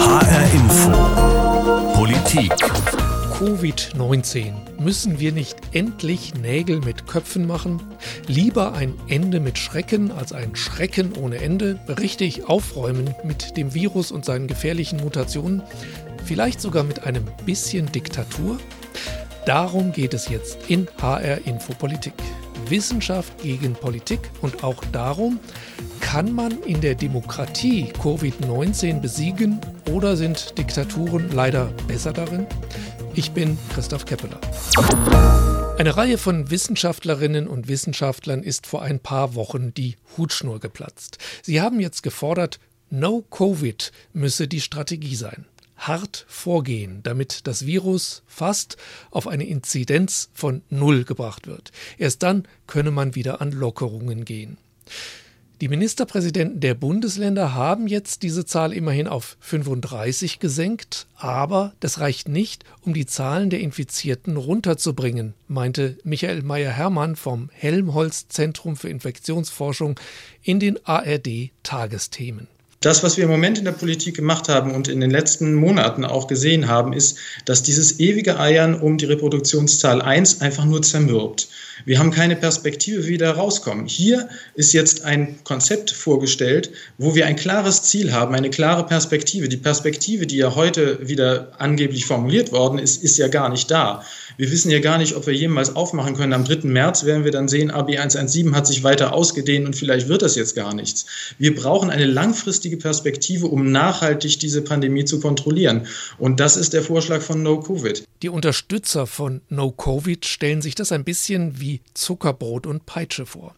HR Info. Politik. Covid-19. Müssen wir nicht endlich Nägel mit Köpfen machen? Lieber ein Ende mit Schrecken als ein Schrecken ohne Ende? Richtig aufräumen mit dem Virus und seinen gefährlichen Mutationen? Vielleicht sogar mit einem bisschen Diktatur? Darum geht es jetzt in HR Infopolitik. Wissenschaft gegen Politik und auch darum, kann man in der Demokratie Covid-19 besiegen oder sind Diktaturen leider besser darin? Ich bin Christoph Keppeler. Eine Reihe von Wissenschaftlerinnen und Wissenschaftlern ist vor ein paar Wochen die Hutschnur geplatzt. Sie haben jetzt gefordert, No Covid müsse die Strategie sein hart vorgehen, damit das Virus fast auf eine Inzidenz von Null gebracht wird. Erst dann könne man wieder an Lockerungen gehen. Die Ministerpräsidenten der Bundesländer haben jetzt diese Zahl immerhin auf 35 gesenkt, aber das reicht nicht, um die Zahlen der Infizierten runterzubringen, meinte Michael Meyer-Hermann vom Helmholtz Zentrum für Infektionsforschung in den ARD Tagesthemen. Das, was wir im Moment in der Politik gemacht haben und in den letzten Monaten auch gesehen haben, ist, dass dieses ewige Eiern um die Reproduktionszahl 1 einfach nur zermürbt. Wir haben keine Perspektive, wie wir da rauskommen. Hier ist jetzt ein Konzept vorgestellt, wo wir ein klares Ziel haben, eine klare Perspektive. Die Perspektive, die ja heute wieder angeblich formuliert worden ist, ist ja gar nicht da. Wir wissen ja gar nicht, ob wir jemals aufmachen können. Am 3. März werden wir dann sehen, AB117 hat sich weiter ausgedehnt und vielleicht wird das jetzt gar nichts. Wir brauchen eine langfristige Perspektive, um nachhaltig diese Pandemie zu kontrollieren. Und das ist der Vorschlag von No Covid. Die Unterstützer von No Covid stellen sich das ein bisschen wie Zuckerbrot und Peitsche vor.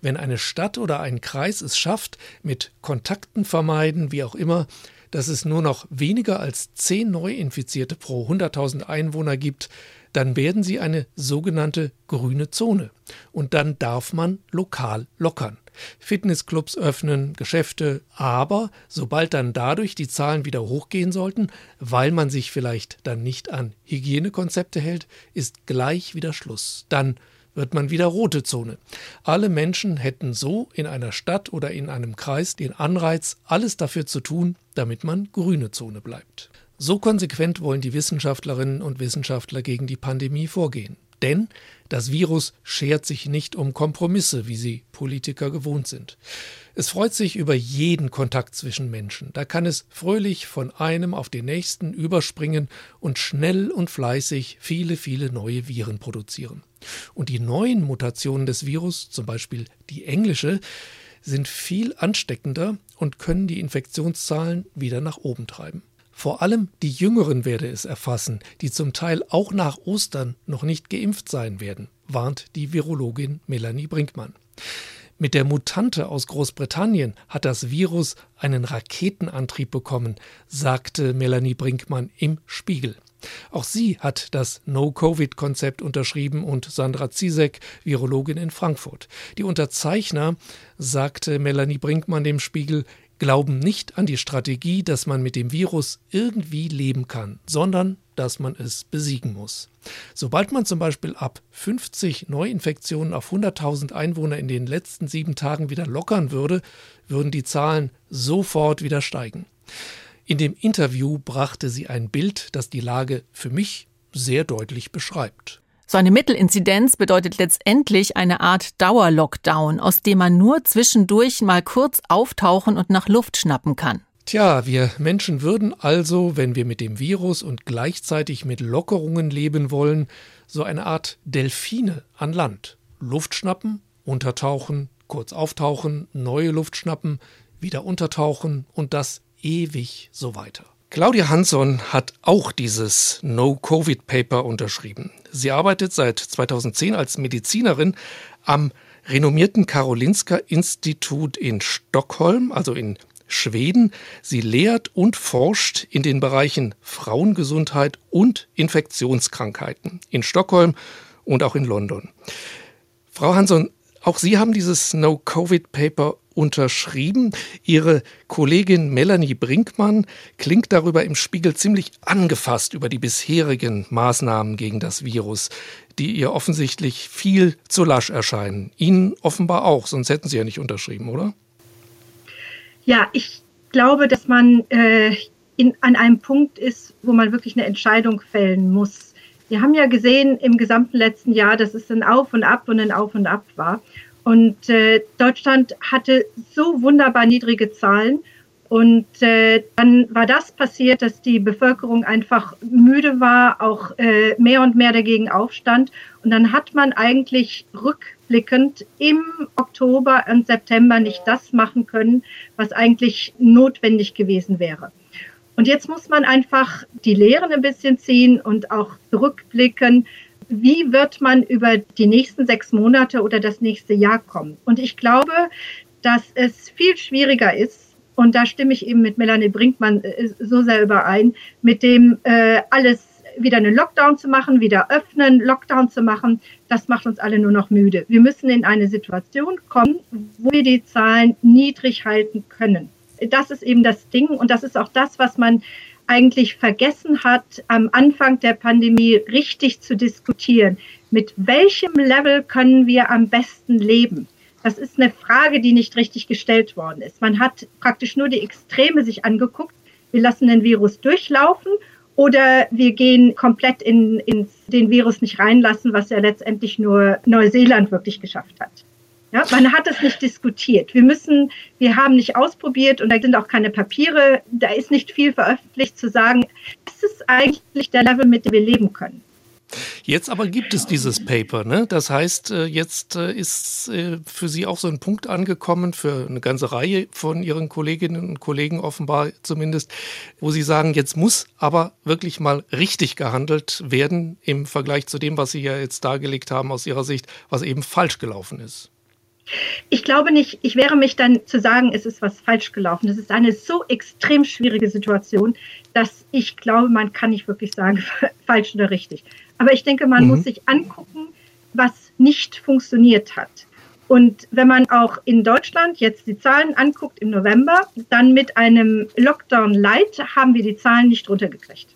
Wenn eine Stadt oder ein Kreis es schafft, mit Kontakten vermeiden, wie auch immer, dass es nur noch weniger als zehn Neuinfizierte pro 100.000 Einwohner gibt, dann werden sie eine sogenannte grüne Zone. Und dann darf man lokal lockern. Fitnessclubs öffnen, Geschäfte, aber sobald dann dadurch die Zahlen wieder hochgehen sollten, weil man sich vielleicht dann nicht an Hygienekonzepte hält, ist gleich wieder Schluss. Dann wird man wieder rote Zone. Alle Menschen hätten so in einer Stadt oder in einem Kreis den Anreiz, alles dafür zu tun, damit man grüne Zone bleibt. So konsequent wollen die Wissenschaftlerinnen und Wissenschaftler gegen die Pandemie vorgehen. Denn das Virus schert sich nicht um Kompromisse, wie sie Politiker gewohnt sind. Es freut sich über jeden Kontakt zwischen Menschen. Da kann es fröhlich von einem auf den nächsten überspringen und schnell und fleißig viele, viele neue Viren produzieren. Und die neuen Mutationen des Virus, zum Beispiel die englische, sind viel ansteckender und können die Infektionszahlen wieder nach oben treiben. Vor allem die Jüngeren werde es erfassen, die zum Teil auch nach Ostern noch nicht geimpft sein werden, warnt die Virologin Melanie Brinkmann. Mit der Mutante aus Großbritannien hat das Virus einen Raketenantrieb bekommen, sagte Melanie Brinkmann im Spiegel. Auch sie hat das No-Covid-Konzept unterschrieben und Sandra Zizek, Virologin in Frankfurt. Die Unterzeichner, sagte Melanie Brinkmann dem Spiegel, glauben nicht an die Strategie, dass man mit dem Virus irgendwie leben kann, sondern dass man es besiegen muss. Sobald man zum Beispiel ab 50 Neuinfektionen auf 100.000 Einwohner in den letzten sieben Tagen wieder lockern würde, würden die Zahlen sofort wieder steigen. In dem Interview brachte sie ein Bild, das die Lage für mich sehr deutlich beschreibt. So eine Mittelinzidenz bedeutet letztendlich eine Art Dauerlockdown, aus dem man nur zwischendurch mal kurz auftauchen und nach Luft schnappen kann. Tja, wir Menschen würden also, wenn wir mit dem Virus und gleichzeitig mit Lockerungen leben wollen, so eine Art Delfine an Land. Luft schnappen, untertauchen, kurz auftauchen, neue Luft schnappen, wieder untertauchen und das ewig so weiter. Claudia Hansson hat auch dieses No-Covid-Paper unterschrieben. Sie arbeitet seit 2010 als Medizinerin am renommierten Karolinska Institut in Stockholm, also in Schweden. Sie lehrt und forscht in den Bereichen Frauengesundheit und Infektionskrankheiten in Stockholm und auch in London. Frau Hansson, auch Sie haben dieses No-Covid-Paper unterschrieben. Ihre Kollegin Melanie Brinkmann klingt darüber im Spiegel ziemlich angefasst über die bisherigen Maßnahmen gegen das Virus, die ihr offensichtlich viel zu lasch erscheinen. Ihnen offenbar auch, sonst hätten Sie ja nicht unterschrieben, oder? Ja, ich glaube, dass man äh, in, an einem Punkt ist, wo man wirklich eine Entscheidung fällen muss. Wir haben ja gesehen im gesamten letzten Jahr, dass es ein Auf und Ab und ein Auf und Ab war. Und äh, Deutschland hatte so wunderbar niedrige Zahlen. Und äh, dann war das passiert, dass die Bevölkerung einfach müde war, auch äh, mehr und mehr dagegen aufstand. Und dann hat man eigentlich rückblickend im Oktober und September nicht das machen können, was eigentlich notwendig gewesen wäre. Und jetzt muss man einfach die Lehren ein bisschen ziehen und auch zurückblicken. Wie wird man über die nächsten sechs Monate oder das nächste Jahr kommen? Und ich glaube, dass es viel schwieriger ist, und da stimme ich eben mit Melanie Brinkmann äh, so sehr überein, mit dem äh, alles wieder einen Lockdown zu machen, wieder öffnen, Lockdown zu machen, das macht uns alle nur noch müde. Wir müssen in eine Situation kommen, wo wir die Zahlen niedrig halten können das ist eben das Ding und das ist auch das, was man eigentlich vergessen hat, am Anfang der Pandemie richtig zu diskutieren. Mit welchem Level können wir am besten leben? Das ist eine Frage, die nicht richtig gestellt worden ist. Man hat praktisch nur die Extreme sich angeguckt. Wir lassen den Virus durchlaufen oder wir gehen komplett in, in den Virus nicht reinlassen, was ja letztendlich nur Neuseeland wirklich geschafft hat. Ja, man hat es nicht diskutiert. Wir müssen, wir haben nicht ausprobiert und da sind auch keine Papiere, da ist nicht viel veröffentlicht zu sagen, das ist eigentlich der Level, mit dem wir leben können. Jetzt aber gibt es dieses Paper. Ne? Das heißt, äh, jetzt äh, ist äh, für Sie auch so ein Punkt angekommen, für eine ganze Reihe von Ihren Kolleginnen und Kollegen offenbar zumindest, wo Sie sagen, jetzt muss aber wirklich mal richtig gehandelt werden im Vergleich zu dem, was Sie ja jetzt dargelegt haben aus Ihrer Sicht, was eben falsch gelaufen ist. Ich glaube nicht, ich wehre mich dann zu sagen, es ist was falsch gelaufen. Das ist eine so extrem schwierige Situation, dass ich glaube, man kann nicht wirklich sagen, falsch oder richtig. Aber ich denke, man mhm. muss sich angucken, was nicht funktioniert hat. Und wenn man auch in Deutschland jetzt die Zahlen anguckt im November, dann mit einem Lockdown Light haben wir die Zahlen nicht runtergekriegt.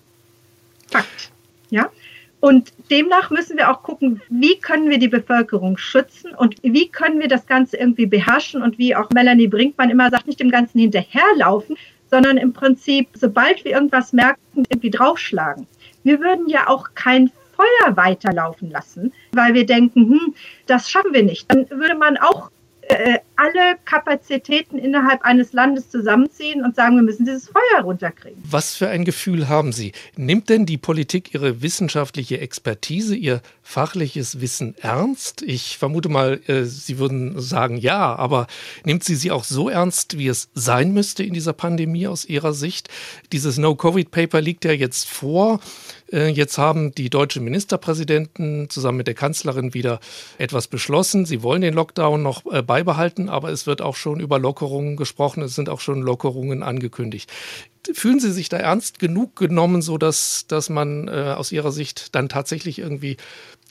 Fakt. Ja. Und demnach müssen wir auch gucken, wie können wir die Bevölkerung schützen und wie können wir das Ganze irgendwie beherrschen und wie auch Melanie Brinkmann immer sagt, nicht dem Ganzen hinterherlaufen, sondern im Prinzip, sobald wir irgendwas merken, irgendwie draufschlagen. Wir würden ja auch kein Feuer weiterlaufen lassen, weil wir denken, hm, das schaffen wir nicht. Dann würde man auch äh, alle Kapazitäten innerhalb eines Landes zusammenziehen und sagen, wir müssen dieses Feuer runterkriegen. Was für ein Gefühl haben Sie? Nimmt denn die Politik ihre wissenschaftliche Expertise, ihr fachliches Wissen ernst? Ich vermute mal, äh, Sie würden sagen ja, aber nimmt sie sie auch so ernst, wie es sein müsste in dieser Pandemie aus Ihrer Sicht? Dieses No-Covid-Paper liegt ja jetzt vor. Äh, jetzt haben die deutschen Ministerpräsidenten zusammen mit der Kanzlerin wieder etwas beschlossen. Sie wollen den Lockdown noch äh, aber es wird auch schon über Lockerungen gesprochen. Es sind auch schon Lockerungen angekündigt. Fühlen Sie sich da ernst genug genommen, sodass dass man äh, aus Ihrer Sicht dann tatsächlich irgendwie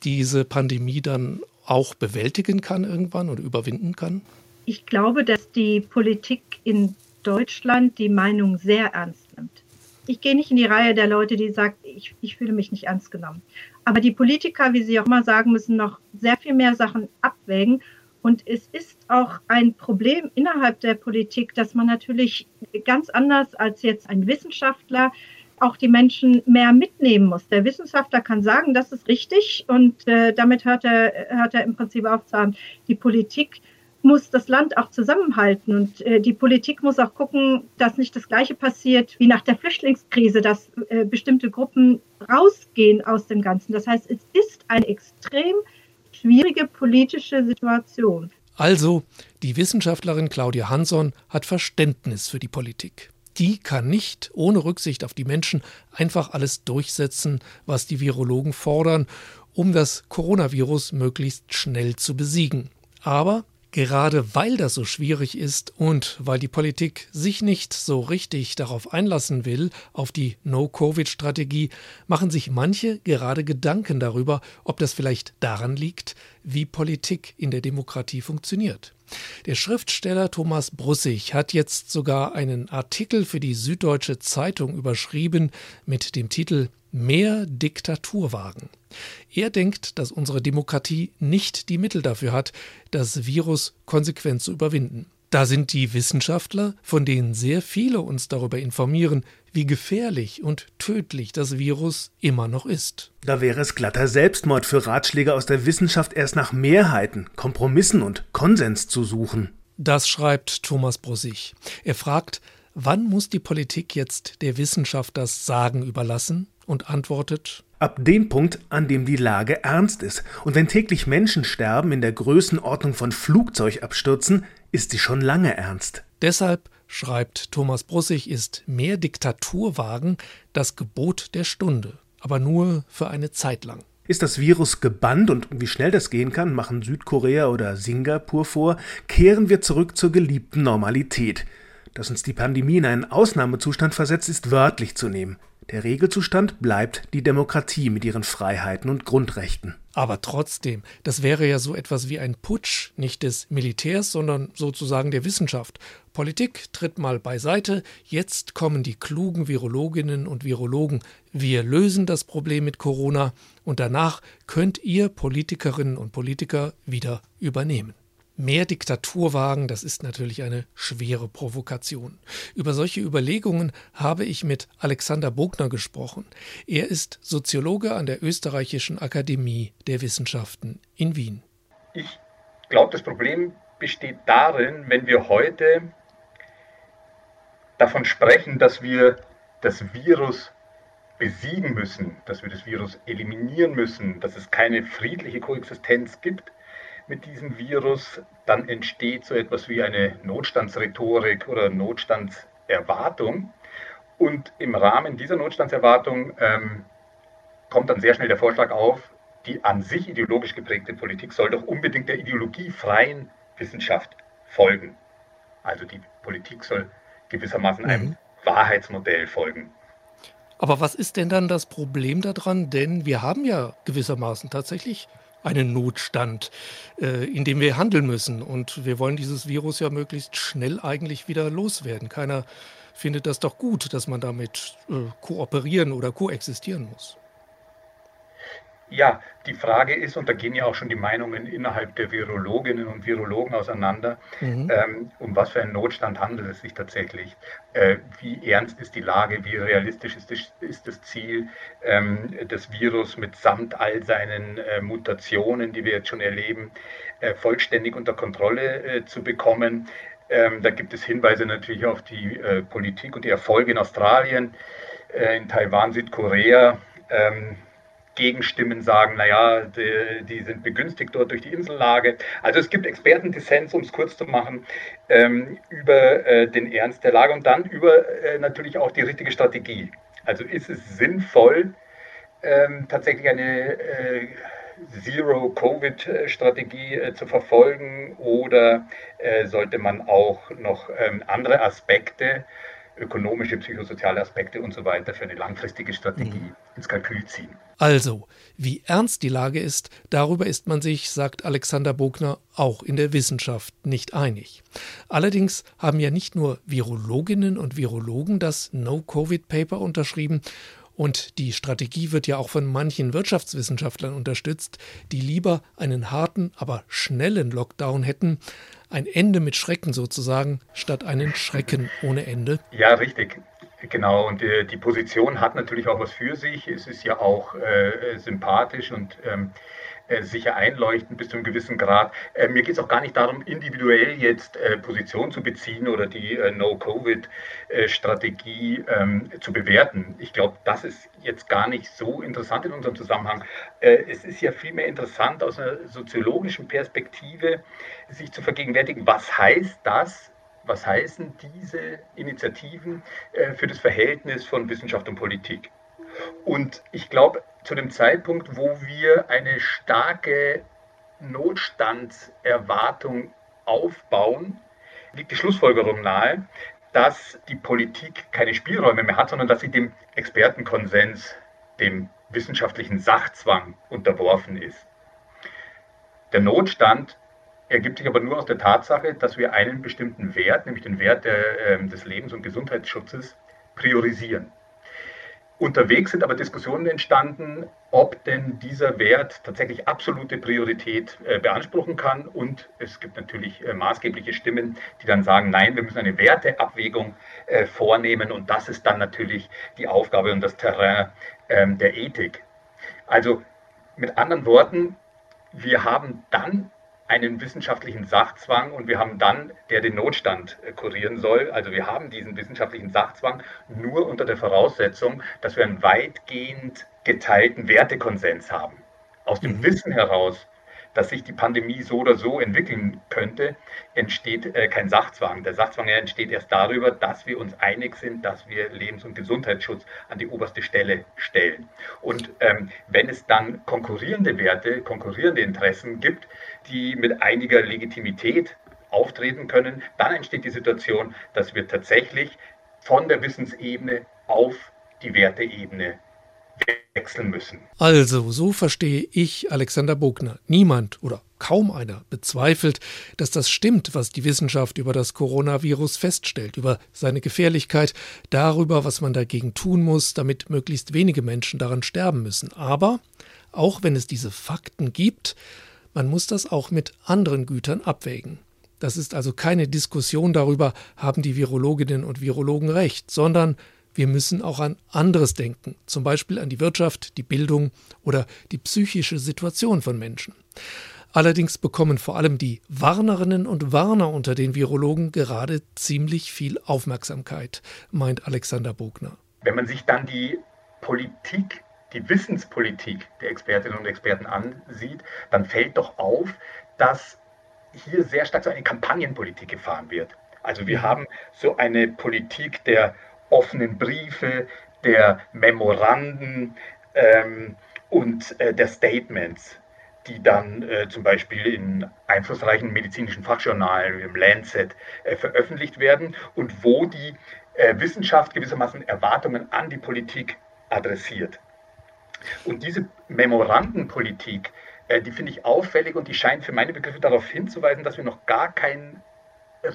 diese Pandemie dann auch bewältigen kann irgendwann oder überwinden kann? Ich glaube, dass die Politik in Deutschland die Meinung sehr ernst nimmt. Ich gehe nicht in die Reihe der Leute, die sagen, ich, ich fühle mich nicht ernst genommen. Aber die Politiker, wie Sie auch immer sagen, müssen noch sehr viel mehr Sachen abwägen. Und es ist auch ein Problem innerhalb der Politik, dass man natürlich ganz anders als jetzt ein Wissenschaftler auch die Menschen mehr mitnehmen muss. Der Wissenschaftler kann sagen, das ist richtig und äh, damit hört er, hört er im Prinzip auf zu haben. Die Politik muss das Land auch zusammenhalten und äh, die Politik muss auch gucken, dass nicht das Gleiche passiert wie nach der Flüchtlingskrise, dass äh, bestimmte Gruppen rausgehen aus dem Ganzen. Das heißt, es ist eine extrem schwierige politische Situation. Also, die Wissenschaftlerin Claudia Hanson hat Verständnis für die Politik die kann nicht ohne Rücksicht auf die Menschen einfach alles durchsetzen, was die Virologen fordern, um das Coronavirus möglichst schnell zu besiegen. Aber Gerade weil das so schwierig ist und weil die Politik sich nicht so richtig darauf einlassen will, auf die No-Covid-Strategie, machen sich manche gerade Gedanken darüber, ob das vielleicht daran liegt, wie Politik in der Demokratie funktioniert. Der Schriftsteller Thomas Brussig hat jetzt sogar einen Artikel für die Süddeutsche Zeitung überschrieben mit dem Titel Mehr Diktatur wagen. Er denkt, dass unsere Demokratie nicht die Mittel dafür hat, das Virus konsequent zu überwinden. Da sind die Wissenschaftler, von denen sehr viele uns darüber informieren, wie gefährlich und tödlich das Virus immer noch ist. Da wäre es glatter Selbstmord für Ratschläge aus der Wissenschaft erst nach Mehrheiten, Kompromissen und Konsens zu suchen. Das schreibt Thomas Brussig. Er fragt, wann muss die Politik jetzt der Wissenschaft das Sagen überlassen? Und antwortet, Ab dem Punkt, an dem die Lage ernst ist. Und wenn täglich Menschen sterben in der Größenordnung von Flugzeugabstürzen, ist sie schon lange ernst. Deshalb, schreibt Thomas Brussig, ist mehr Diktaturwagen das Gebot der Stunde, aber nur für eine Zeit lang. Ist das Virus gebannt und wie schnell das gehen kann, machen Südkorea oder Singapur vor, kehren wir zurück zur geliebten Normalität. Dass uns die Pandemie in einen Ausnahmezustand versetzt, ist wörtlich zu nehmen. Der Regelzustand bleibt die Demokratie mit ihren Freiheiten und Grundrechten. Aber trotzdem, das wäre ja so etwas wie ein Putsch, nicht des Militärs, sondern sozusagen der Wissenschaft. Politik tritt mal beiseite, jetzt kommen die klugen Virologinnen und Virologen. Wir lösen das Problem mit Corona und danach könnt ihr Politikerinnen und Politiker wieder übernehmen. Mehr Diktaturwagen, das ist natürlich eine schwere Provokation. Über solche Überlegungen habe ich mit Alexander Bogner gesprochen. Er ist Soziologe an der Österreichischen Akademie der Wissenschaften in Wien. Ich glaube, das Problem besteht darin, wenn wir heute davon sprechen, dass wir das Virus besiegen müssen, dass wir das Virus eliminieren müssen, dass es keine friedliche Koexistenz gibt, mit diesem Virus, dann entsteht so etwas wie eine Notstandsrhetorik oder Notstandserwartung. Und im Rahmen dieser Notstandserwartung ähm, kommt dann sehr schnell der Vorschlag auf, die an sich ideologisch geprägte Politik soll doch unbedingt der ideologiefreien Wissenschaft folgen. Also die Politik soll gewissermaßen einem mhm. Wahrheitsmodell folgen. Aber was ist denn dann das Problem daran? Denn wir haben ja gewissermaßen tatsächlich einen Notstand, äh, in dem wir handeln müssen. Und wir wollen dieses Virus ja möglichst schnell eigentlich wieder loswerden. Keiner findet das doch gut, dass man damit äh, kooperieren oder koexistieren muss. Ja, die Frage ist, und da gehen ja auch schon die Meinungen innerhalb der Virologinnen und Virologen auseinander, mhm. ähm, um was für einen Notstand handelt es sich tatsächlich? Äh, wie ernst ist die Lage? Wie realistisch ist das, ist das Ziel, ähm, das Virus mitsamt all seinen äh, Mutationen, die wir jetzt schon erleben, äh, vollständig unter Kontrolle äh, zu bekommen? Ähm, da gibt es Hinweise natürlich auf die äh, Politik und die Erfolge in Australien, äh, in Taiwan, Südkorea. Ähm, Gegenstimmen sagen, naja, die, die sind begünstigt dort durch die Insellage. Also es gibt Expertendissens, um es kurz zu machen, ähm, über äh, den Ernst der Lage und dann über äh, natürlich auch die richtige Strategie. Also ist es sinnvoll, ähm, tatsächlich eine äh, Zero-Covid-Strategie äh, zu verfolgen oder äh, sollte man auch noch ähm, andere Aspekte ökonomische, psychosoziale Aspekte und so weiter für eine langfristige Strategie mhm. Ins Kalkül ziehen. Also, wie ernst die Lage ist, darüber ist man sich, sagt Alexander Bogner, auch in der Wissenschaft nicht einig. Allerdings haben ja nicht nur Virologinnen und Virologen das No-Covid-Paper unterschrieben, und die Strategie wird ja auch von manchen Wirtschaftswissenschaftlern unterstützt, die lieber einen harten, aber schnellen Lockdown hätten, ein Ende mit Schrecken sozusagen, statt einen Schrecken ohne Ende. Ja, richtig. Genau, und äh, die Position hat natürlich auch was für sich. Es ist ja auch äh, sympathisch und ähm, äh, sicher einleuchten bis zu einem gewissen Grad. Äh, mir geht es auch gar nicht darum, individuell jetzt äh, Position zu beziehen oder die No-Covid-Strategie ähm, zu bewerten. Ich glaube, das ist jetzt gar nicht so interessant in unserem Zusammenhang. es ist ja vielmehr interessant aus einer soziologischen Perspektive, sich zu vergegenwärtigen, was heißt das was heißen diese Initiativen für das Verhältnis von Wissenschaft und Politik? Und ich glaube, zu dem Zeitpunkt, wo wir eine starke Notstandserwartung aufbauen, liegt die Schlussfolgerung nahe, dass die Politik keine Spielräume mehr hat, sondern dass sie dem Expertenkonsens, dem wissenschaftlichen Sachzwang unterworfen ist. Der Notstand ergibt sich aber nur aus der Tatsache, dass wir einen bestimmten Wert, nämlich den Wert der, äh, des Lebens- und Gesundheitsschutzes, priorisieren. Unterwegs sind aber Diskussionen entstanden, ob denn dieser Wert tatsächlich absolute Priorität äh, beanspruchen kann. Und es gibt natürlich äh, maßgebliche Stimmen, die dann sagen, nein, wir müssen eine Werteabwägung äh, vornehmen. Und das ist dann natürlich die Aufgabe und das Terrain ähm, der Ethik. Also mit anderen Worten, wir haben dann einen wissenschaftlichen Sachzwang und wir haben dann, der den Notstand äh, kurieren soll. Also wir haben diesen wissenschaftlichen Sachzwang nur unter der Voraussetzung, dass wir einen weitgehend geteilten Wertekonsens haben. Aus dem mhm. Wissen heraus, dass sich die Pandemie so oder so entwickeln könnte, entsteht äh, kein Sachzwang. Der Sachzwang entsteht erst darüber, dass wir uns einig sind, dass wir Lebens- und Gesundheitsschutz an die oberste Stelle stellen. Und ähm, wenn es dann konkurrierende Werte, konkurrierende Interessen gibt, die mit einiger Legitimität auftreten können, dann entsteht die Situation, dass wir tatsächlich von der Wissensebene auf die Werteebene wechseln müssen. Also, so verstehe ich Alexander Bogner. Niemand oder kaum einer bezweifelt, dass das stimmt, was die Wissenschaft über das Coronavirus feststellt, über seine Gefährlichkeit, darüber, was man dagegen tun muss, damit möglichst wenige Menschen daran sterben müssen. Aber, auch wenn es diese Fakten gibt, man muss das auch mit anderen Gütern abwägen. Das ist also keine Diskussion darüber, haben die Virologinnen und Virologen recht, sondern wir müssen auch an anderes denken, zum Beispiel an die Wirtschaft, die Bildung oder die psychische Situation von Menschen. Allerdings bekommen vor allem die Warnerinnen und Warner unter den Virologen gerade ziemlich viel Aufmerksamkeit, meint Alexander Bogner. Wenn man sich dann die Politik, die Wissenspolitik der Expertinnen und Experten ansieht, dann fällt doch auf, dass hier sehr stark so eine Kampagnenpolitik gefahren wird. Also wir haben so eine Politik der offenen Briefe, der Memoranden ähm, und äh, der Statements, die dann äh, zum Beispiel in einflussreichen medizinischen Fachjournalen wie im Lancet äh, veröffentlicht werden und wo die äh, Wissenschaft gewissermaßen Erwartungen an die Politik adressiert. Und diese Memorandenpolitik, äh, die finde ich auffällig und die scheint für meine Begriffe darauf hinzuweisen, dass wir noch gar kein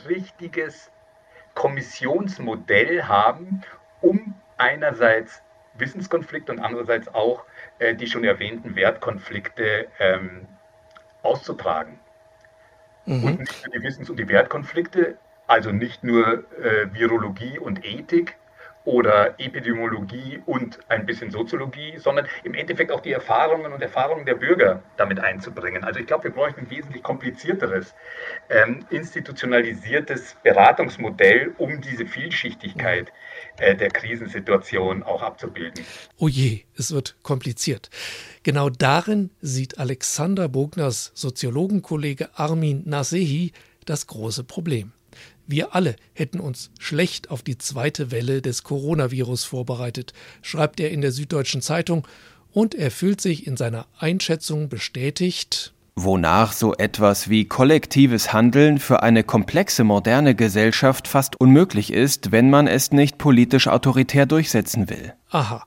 richtiges Kommissionsmodell haben, um einerseits Wissenskonflikte und andererseits auch äh, die schon erwähnten Wertkonflikte ähm, auszutragen. Mhm. Und nicht nur die Wissens- und die Wertkonflikte, also nicht nur äh, Virologie und Ethik, oder Epidemiologie und ein bisschen Soziologie, sondern im Endeffekt auch die Erfahrungen und Erfahrungen der Bürger damit einzubringen. Also ich glaube, wir bräuchten ein wesentlich komplizierteres, ähm, institutionalisiertes Beratungsmodell, um diese Vielschichtigkeit äh, der Krisensituation auch abzubilden. Oh je, es wird kompliziert. Genau darin sieht Alexander Bogners Soziologenkollege Armin Nasehi das große Problem. Wir alle hätten uns schlecht auf die zweite Welle des Coronavirus vorbereitet, schreibt er in der Süddeutschen Zeitung, und er fühlt sich in seiner Einschätzung bestätigt, wonach so etwas wie kollektives Handeln für eine komplexe moderne Gesellschaft fast unmöglich ist, wenn man es nicht politisch autoritär durchsetzen will. Aha,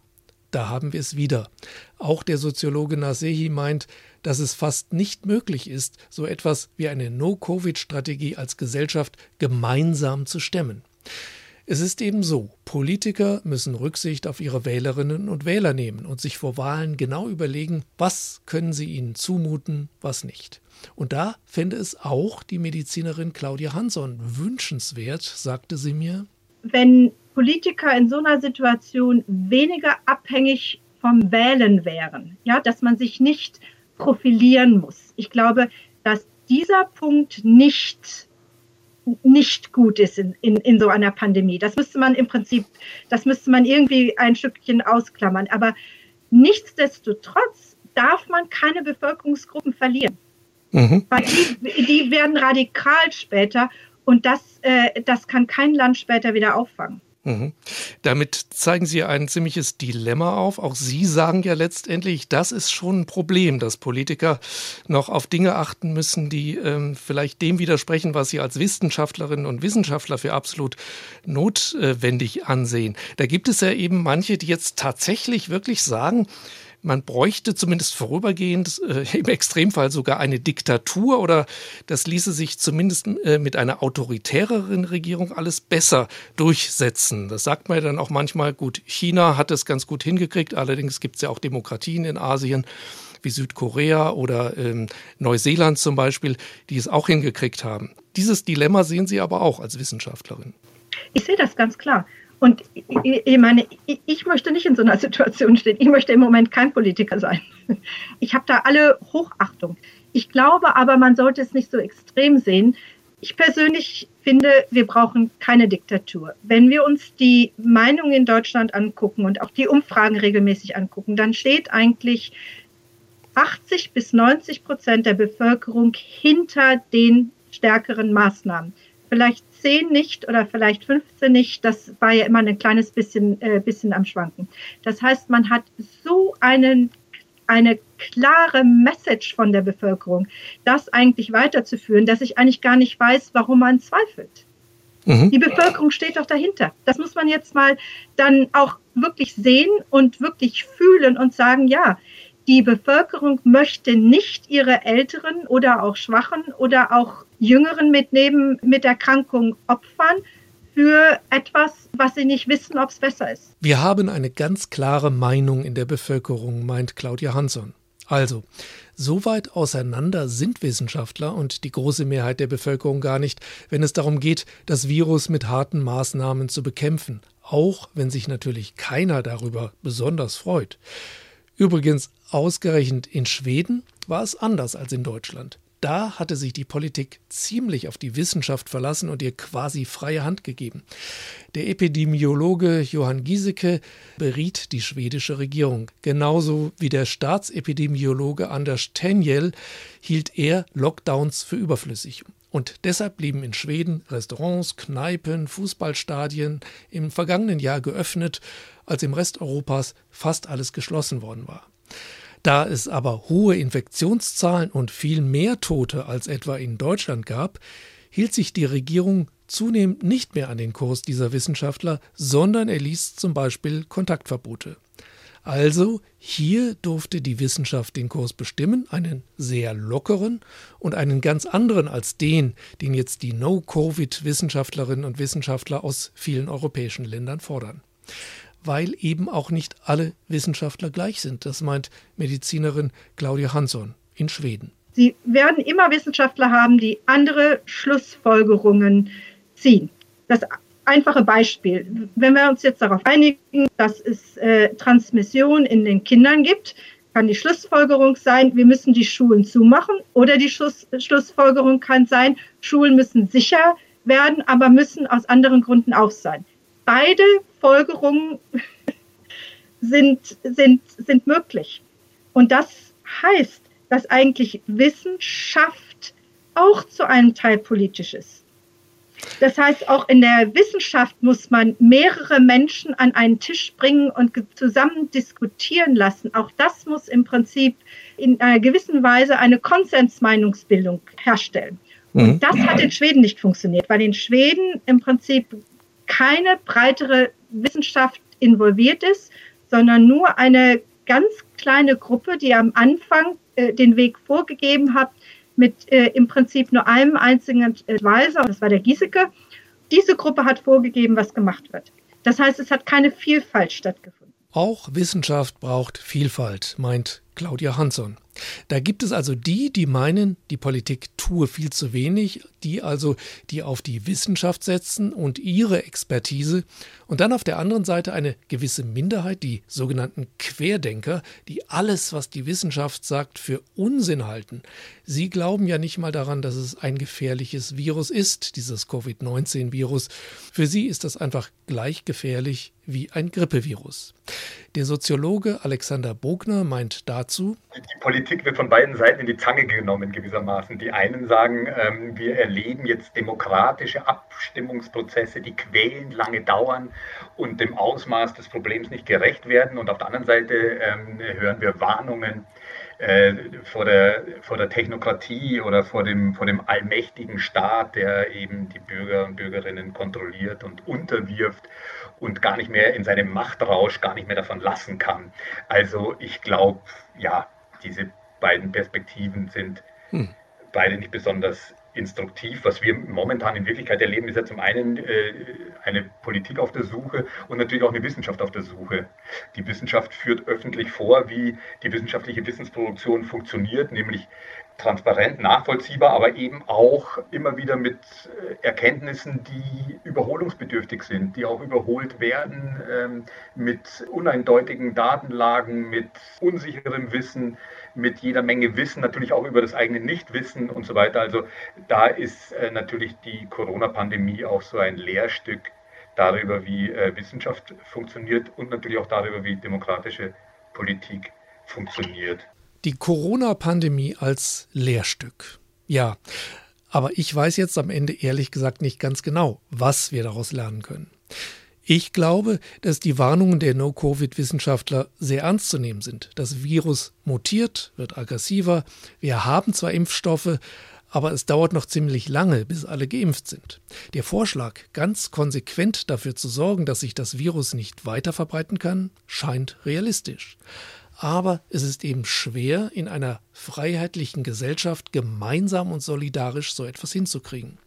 da haben wir es wieder. Auch der Soziologe Nasehi meint, dass es fast nicht möglich ist, so etwas wie eine No-Covid-Strategie als Gesellschaft gemeinsam zu stemmen. Es ist eben so, Politiker müssen Rücksicht auf ihre Wählerinnen und Wähler nehmen und sich vor Wahlen genau überlegen, was können sie ihnen zumuten, was nicht. Und da fände es auch die Medizinerin Claudia Hanson wünschenswert, sagte sie mir. Wenn Politiker in so einer Situation weniger abhängig vom Wählen wären, ja, dass man sich nicht profilieren muss. Ich glaube, dass dieser Punkt nicht nicht gut ist in, in, in so einer Pandemie. Das müsste man im Prinzip, das müsste man irgendwie ein Stückchen ausklammern. Aber nichtsdestotrotz darf man keine Bevölkerungsgruppen verlieren. Mhm. Weil die, die werden radikal später und das, äh, das kann kein Land später wieder auffangen. Mhm. Damit zeigen Sie ein ziemliches Dilemma auf. Auch Sie sagen ja letztendlich, das ist schon ein Problem, dass Politiker noch auf Dinge achten müssen, die ähm, vielleicht dem widersprechen, was Sie als Wissenschaftlerinnen und Wissenschaftler für absolut notwendig ansehen. Da gibt es ja eben manche, die jetzt tatsächlich wirklich sagen, man bräuchte zumindest vorübergehend äh, im Extremfall sogar eine Diktatur oder das ließe sich zumindest äh, mit einer autoritäreren Regierung alles besser durchsetzen. Das sagt man ja dann auch manchmal, gut, China hat es ganz gut hingekriegt, allerdings gibt es ja auch Demokratien in Asien wie Südkorea oder ähm, Neuseeland zum Beispiel, die es auch hingekriegt haben. Dieses Dilemma sehen Sie aber auch als Wissenschaftlerin. Ich sehe das ganz klar. Und ich meine, ich möchte nicht in so einer Situation stehen. Ich möchte im Moment kein Politiker sein. Ich habe da alle Hochachtung. Ich glaube aber, man sollte es nicht so extrem sehen. Ich persönlich finde, wir brauchen keine Diktatur. Wenn wir uns die Meinung in Deutschland angucken und auch die Umfragen regelmäßig angucken, dann steht eigentlich 80 bis 90 Prozent der Bevölkerung hinter den stärkeren Maßnahmen. Vielleicht 10 nicht oder vielleicht 15 nicht, das war ja immer ein kleines bisschen, äh, bisschen am Schwanken. Das heißt, man hat so einen, eine klare Message von der Bevölkerung, das eigentlich weiterzuführen, dass ich eigentlich gar nicht weiß, warum man zweifelt. Mhm. Die Bevölkerung steht doch dahinter. Das muss man jetzt mal dann auch wirklich sehen und wirklich fühlen und sagen, ja, die Bevölkerung möchte nicht ihre Älteren oder auch Schwachen oder auch Jüngeren mit, neben, mit Erkrankung opfern für etwas, was sie nicht wissen, ob es besser ist. Wir haben eine ganz klare Meinung in der Bevölkerung, meint Claudia Hansson. Also, so weit auseinander sind Wissenschaftler und die große Mehrheit der Bevölkerung gar nicht, wenn es darum geht, das Virus mit harten Maßnahmen zu bekämpfen, auch wenn sich natürlich keiner darüber besonders freut. Übrigens, ausgerechnet in Schweden war es anders als in Deutschland. Da hatte sich die Politik ziemlich auf die Wissenschaft verlassen und ihr quasi freie Hand gegeben. Der Epidemiologe Johann Giesecke beriet die schwedische Regierung. Genauso wie der Staatsepidemiologe Anders Tenjel hielt er Lockdowns für überflüssig. Und deshalb blieben in Schweden Restaurants, Kneipen, Fußballstadien im vergangenen Jahr geöffnet als im Rest Europas fast alles geschlossen worden war. Da es aber hohe Infektionszahlen und viel mehr Tote als etwa in Deutschland gab, hielt sich die Regierung zunehmend nicht mehr an den Kurs dieser Wissenschaftler, sondern erließ zum Beispiel Kontaktverbote. Also hier durfte die Wissenschaft den Kurs bestimmen, einen sehr lockeren und einen ganz anderen als den, den jetzt die No-Covid-Wissenschaftlerinnen und Wissenschaftler aus vielen europäischen Ländern fordern weil eben auch nicht alle Wissenschaftler gleich sind. Das meint Medizinerin Claudia Hansson in Schweden. Sie werden immer Wissenschaftler haben, die andere Schlussfolgerungen ziehen. Das einfache Beispiel, wenn wir uns jetzt darauf einigen, dass es äh, Transmission in den Kindern gibt, kann die Schlussfolgerung sein, wir müssen die Schulen zumachen oder die Schluss, Schlussfolgerung kann sein, Schulen müssen sicher werden, aber müssen aus anderen Gründen auch sein beide Folgerungen sind, sind, sind möglich. Und das heißt, dass eigentlich Wissenschaft auch zu einem Teil politisch ist. Das heißt, auch in der Wissenschaft muss man mehrere Menschen an einen Tisch bringen und zusammen diskutieren lassen. Auch das muss im Prinzip in einer gewissen Weise eine Konsensmeinungsbildung herstellen. Und mhm. das hat in Schweden nicht funktioniert, weil in Schweden im Prinzip keine breitere Wissenschaft involviert ist, sondern nur eine ganz kleine Gruppe, die am Anfang äh, den Weg vorgegeben hat, mit äh, im Prinzip nur einem einzigen Advisor, das war der Giesecke. Diese Gruppe hat vorgegeben, was gemacht wird. Das heißt, es hat keine Vielfalt stattgefunden. Auch Wissenschaft braucht Vielfalt, meint Claudia Hansson. Da gibt es also die, die meinen, die Politik tue viel zu wenig, die also, die auf die Wissenschaft setzen und ihre Expertise, und dann auf der anderen Seite eine gewisse Minderheit, die sogenannten Querdenker, die alles, was die Wissenschaft sagt, für Unsinn halten. Sie glauben ja nicht mal daran, dass es ein gefährliches Virus ist, dieses Covid-19-Virus. Für sie ist das einfach gleich gefährlich wie ein Grippevirus. Der Soziologe Alexander Bogner meint dazu, die Politik wird von beiden Seiten in die Zange genommen gewissermaßen. Die einen sagen, ähm, wir erleben jetzt demokratische Abstimmungsprozesse, die quälend lange dauern und dem Ausmaß des Problems nicht gerecht werden. Und auf der anderen Seite ähm, hören wir Warnungen äh, vor, der, vor der Technokratie oder vor dem, vor dem allmächtigen Staat, der eben die Bürger und Bürgerinnen kontrolliert und unterwirft und gar nicht mehr in seinem Machtrausch gar nicht mehr davon lassen kann. Also ich glaube, ja, diese beiden Perspektiven sind hm. beide nicht besonders instruktiv. Was wir momentan in Wirklichkeit erleben, ist ja zum einen äh, eine Politik auf der Suche und natürlich auch eine Wissenschaft auf der Suche. Die Wissenschaft führt öffentlich vor, wie die wissenschaftliche Wissensproduktion funktioniert, nämlich transparent, nachvollziehbar, aber eben auch immer wieder mit äh, Erkenntnissen, die überholungsbedürftig sind, die auch überholt werden, ähm, mit uneindeutigen Datenlagen, mit unsicherem Wissen, mit jeder Menge Wissen, natürlich auch über das eigene Nichtwissen und so weiter. Also da ist äh, natürlich die Corona-Pandemie auch so ein Lehrstück darüber, wie äh, Wissenschaft funktioniert und natürlich auch darüber, wie demokratische Politik funktioniert. Die Corona-Pandemie als Lehrstück. Ja, aber ich weiß jetzt am Ende ehrlich gesagt nicht ganz genau, was wir daraus lernen können. Ich glaube, dass die Warnungen der No-Covid-Wissenschaftler sehr ernst zu nehmen sind. Das Virus mutiert, wird aggressiver. Wir haben zwar Impfstoffe, aber es dauert noch ziemlich lange, bis alle geimpft sind. Der Vorschlag, ganz konsequent dafür zu sorgen, dass sich das Virus nicht weiter verbreiten kann, scheint realistisch. Aber es ist eben schwer, in einer freiheitlichen Gesellschaft gemeinsam und solidarisch so etwas hinzukriegen.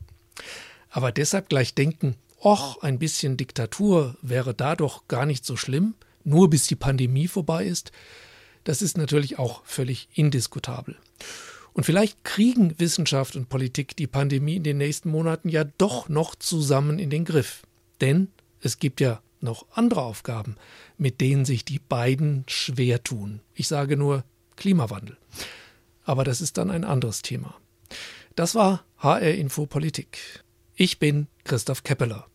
Aber deshalb gleich denken, Och, ein bisschen Diktatur wäre da doch gar nicht so schlimm, nur bis die Pandemie vorbei ist, das ist natürlich auch völlig indiskutabel. Und vielleicht kriegen Wissenschaft und Politik die Pandemie in den nächsten Monaten ja doch noch zusammen in den Griff. Denn es gibt ja noch andere Aufgaben, mit denen sich die beiden schwer tun. Ich sage nur Klimawandel. Aber das ist dann ein anderes Thema. Das war HR Info Politik. Ich bin Christoph Keppeler.